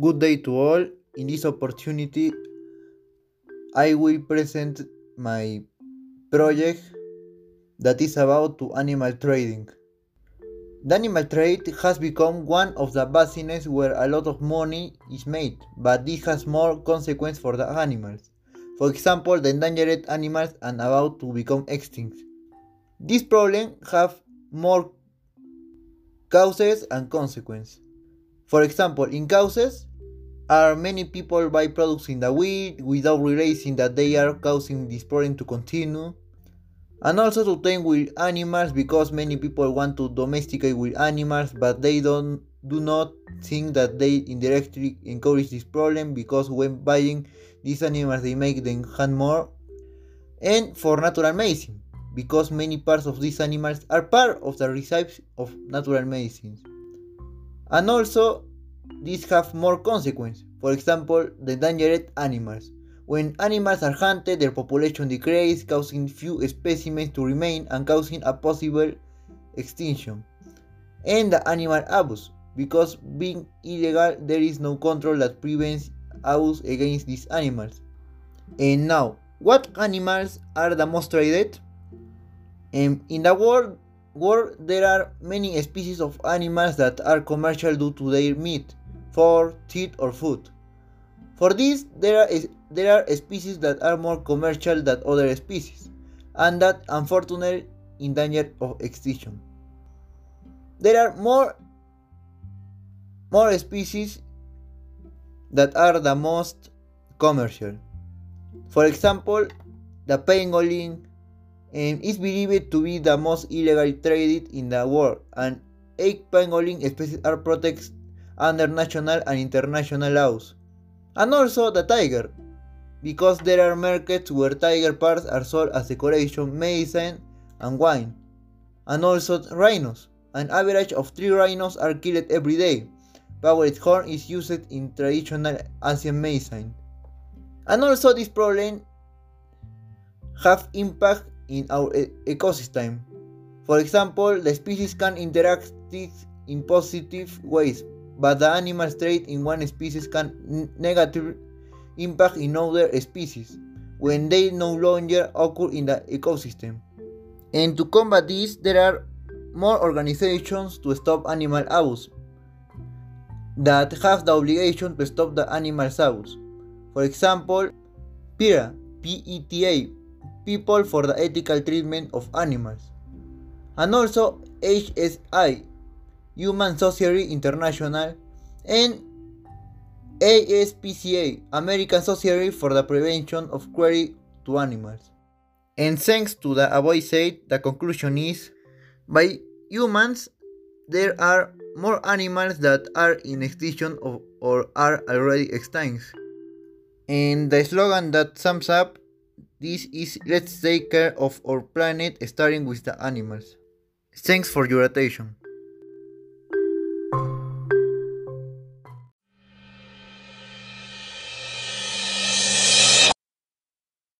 Good day to all. In this opportunity, I will present my project that is about to animal trading. The animal trade has become one of the business where a lot of money is made, but this has more consequence for the animals. For example, the endangered animals are about to become extinct. This problem have more causes and consequences. For example, in causes, are many people buy products in the weed without realizing that they are causing this problem to continue. And also to tame with animals because many people want to domesticate with animals but they don't do not think that they indirectly encourage this problem because when buying these animals they make them hunt more. And for natural medicine because many parts of these animals are part of the recipes of natural medicines and also these have more consequences. For example, the endangered animals. When animals are hunted, their population decreases, causing few specimens to remain and causing a possible extinction. And the animal abuse, because being illegal, there is no control that prevents abuse against these animals. And now, what animals are the most traded? Um, in the world, world, there are many species of animals that are commercial due to their meat, fur, teeth, or food. For this, there are, there are species that are more commercial than other species, and that unfortunately in danger of extinction. There are more more species that are the most commercial. For example, the pangolin, and is believed to be the most illegally traded in the world, and eight pangolin species are protected under national and international laws. And also the tiger, because there are markets where tiger parts are sold as decoration, medicine, and wine. And also rhinos. An average of 3 rhinos are killed every day. Powered horn is used in traditional Asian medicine. And also this problem have impact in our e ecosystem. For example, the species can interact in positive ways, but the animals trait in one species can negatively impact in other species when they no longer occur in the ecosystem. And to combat this, there are more organizations to stop animal abuse that have the obligation to stop the animal abuse. For example, PETA, PETA, People for the Ethical Treatment of Animals, and also HSI, Humane Society International, and ASPCA, American Society for the Prevention of Cruelty to Animals. And thanks to the above said, the conclusion is by humans, there are more animals that are in extinction or are already extinct. And the slogan that sums up this is let's take care of our planet starting with the animals. Thanks for your attention.